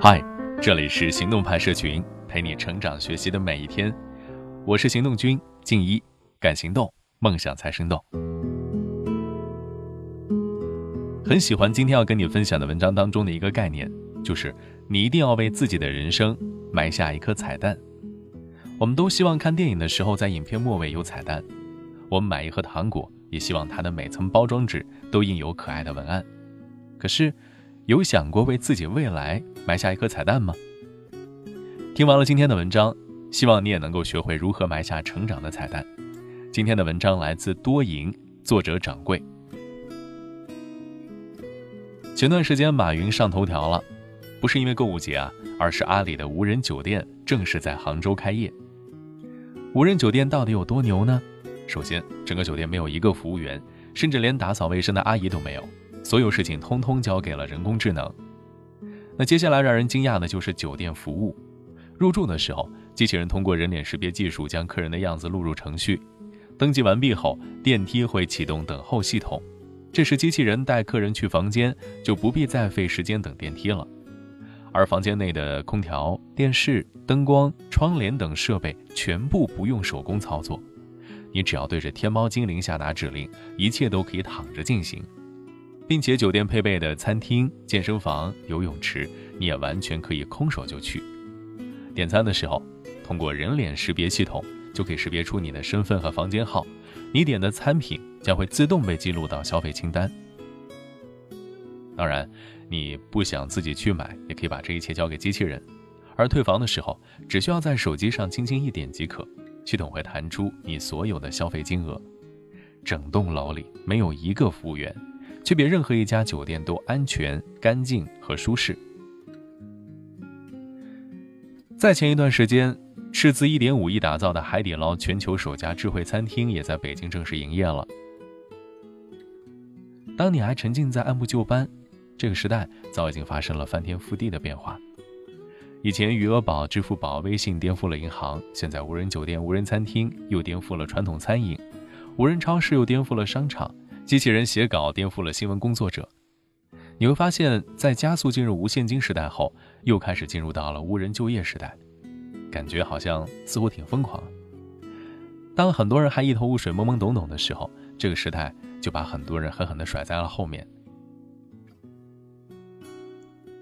嗨，这里是行动派社群，陪你成长学习的每一天。我是行动君静一，敢行动，梦想才生动。很喜欢今天要跟你分享的文章当中的一个概念，就是你一定要为自己的人生埋下一颗彩蛋。我们都希望看电影的时候，在影片末尾有彩蛋；我们买一盒糖果，也希望它的每层包装纸都印有可爱的文案。可是，有想过为自己未来埋下一颗彩蛋吗？听完了今天的文章，希望你也能够学会如何埋下成长的彩蛋。今天的文章来自多赢，作者掌柜。前段时间马云上头条了，不是因为购物节啊，而是阿里的无人酒店正式在杭州开业。无人酒店到底有多牛呢？首先，整个酒店没有一个服务员，甚至连打扫卫生的阿姨都没有。所有事情通通交给了人工智能。那接下来让人惊讶的就是酒店服务。入住的时候，机器人通过人脸识别技术将客人的样子录入程序。登记完毕后，电梯会启动等候系统。这时，机器人带客人去房间，就不必再费时间等电梯了。而房间内的空调、电视、灯光、窗帘等设备全部不用手工操作，你只要对着天猫精灵下达指令，一切都可以躺着进行。并且酒店配备的餐厅、健身房、游泳池，你也完全可以空手就去。点餐的时候，通过人脸识别系统，就可以识别出你的身份和房间号，你点的餐品将会自动被记录到消费清单。当然，你不想自己去买，也可以把这一切交给机器人。而退房的时候，只需要在手机上轻轻一点即可，系统会弹出你所有的消费金额。整栋楼里没有一个服务员。却比任何一家酒店都安全、干净和舒适。在前一段时间，斥资一点五亿打造的海底捞全球首家智慧餐厅也在北京正式营业了。当你还沉浸在按部就班，这个时代早已经发生了翻天覆地的变化。以前余额宝、支付宝、微信颠覆了银行，现在无人酒店、无人餐厅又颠覆了传统餐饮，无人超市又颠覆了商场。机器人写稿颠覆了新闻工作者，你会发现在加速进入无现金时代后，又开始进入到了无人就业时代，感觉好像似乎挺疯狂。当很多人还一头雾水、懵懵懂懂的时候，这个时代就把很多人狠狠地甩在了后面。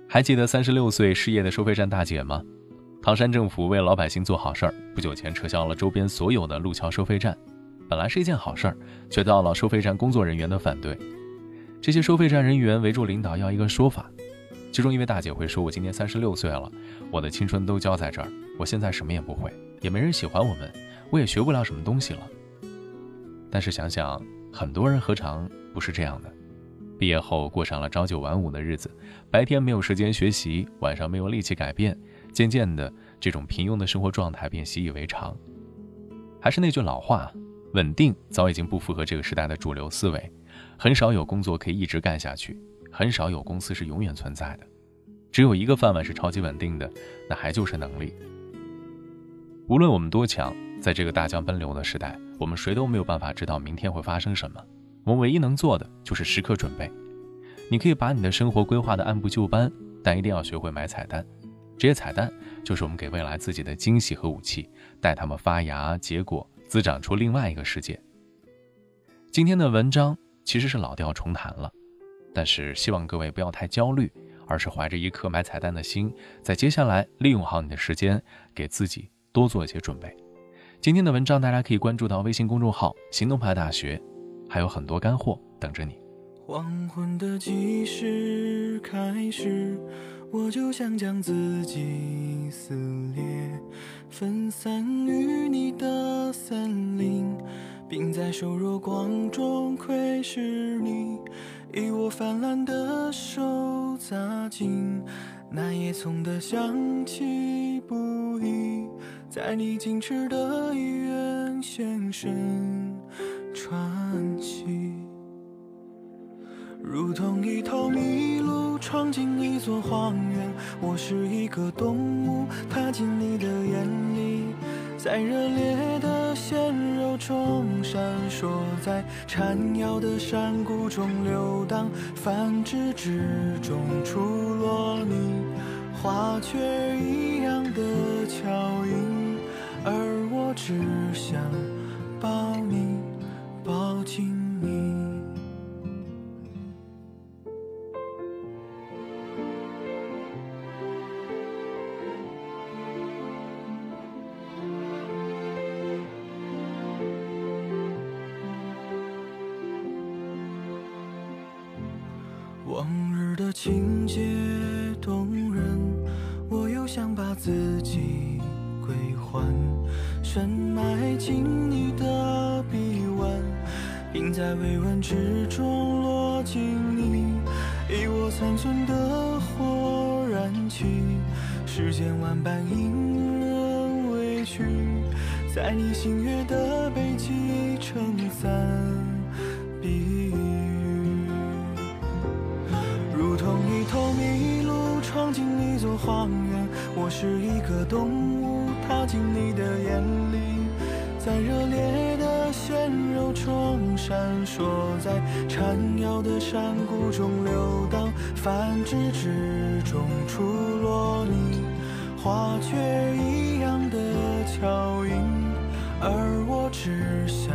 还记得三十六岁失业的收费站大姐吗？唐山政府为老百姓做好事儿，不久前撤销了周边所有的路桥收费站。本来是一件好事儿，却遭到收费站工作人员的反对。这些收费站人员围住领导要一个说法。其中一位大姐会说：“我今年三十六岁了，我的青春都交在这儿，我现在什么也不会，也没人喜欢我们，我也学不了什么东西了。”但是想想，很多人何尝不是这样的？毕业后过上了朝九晚五的日子，白天没有时间学习，晚上没有力气改变，渐渐的，这种平庸的生活状态便习以为常。还是那句老话。稳定早已经不符合这个时代的主流思维，很少有工作可以一直干下去，很少有公司是永远存在的，只有一个饭碗是超级稳定的，那还就是能力。无论我们多强，在这个大江奔流的时代，我们谁都没有办法知道明天会发生什么，我们唯一能做的就是时刻准备。你可以把你的生活规划的按部就班，但一定要学会买彩蛋，这些彩蛋就是我们给未来自己的惊喜和武器，待它们发芽结果。滋长出另外一个世界。今天的文章其实是老调重弹了，但是希望各位不要太焦虑，而是怀着一颗买彩蛋的心，在接下来利用好你的时间，给自己多做一些准备。今天的文章大家可以关注到微信公众号“行动派大学”，还有很多干货等着你。黄昏的时开始。我就想将自己撕裂，分散于你的森林，并在瘦弱光中窥视你，以我泛滥的手扎进那叶葱的香气不已，在你矜持的医院现身传奇，如同一头麋鹿。闯进一座荒原，我是一个动物，踏进你的眼里，在热烈的鲜肉中闪烁，在缠绕的山谷中游荡，繁殖之中出落你花雀一样的巧音，而我只想抱你，抱紧往日的情节动人，我又想把自己归还，深埋进你的臂弯，并在微温之中落进你，以我残存的火燃起，世间万般隐忍委屈，在你星月的背脊撑伞避雨。闯进一座荒原，我是一个动物踏进你的眼里，在热烈的鲜肉中闪烁，在缠绕的山谷中流荡，繁殖之中出落你，花雀一样的巧音，而我只想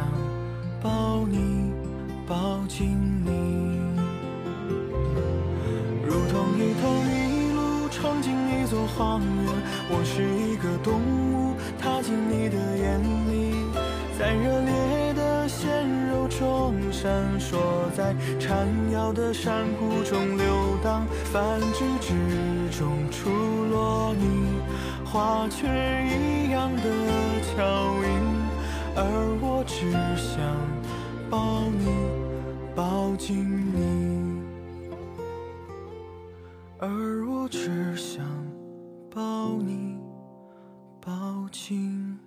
抱你，抱紧你。荒原，我是一个动物踏进你的眼里，在热烈的鲜肉中闪烁，在缠绕的山谷中流荡，繁殖之中出落你，花雀一样的巧音，而我只想抱你，抱紧你。而我只想抱你，抱紧。